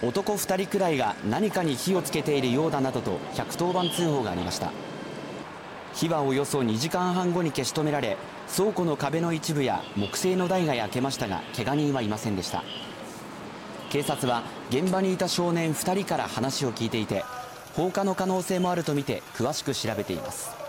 男2人くらいが何かに火をつけているようだなどと110番通報がありました。火はおよそ2時間半後に消し止められ倉庫の壁の一部や木製の台が焼けましたが怪我人はいませんでした。警察は現場にいた少年2人から話を聞いていて放火の可能性もあるとみて詳しく調べています。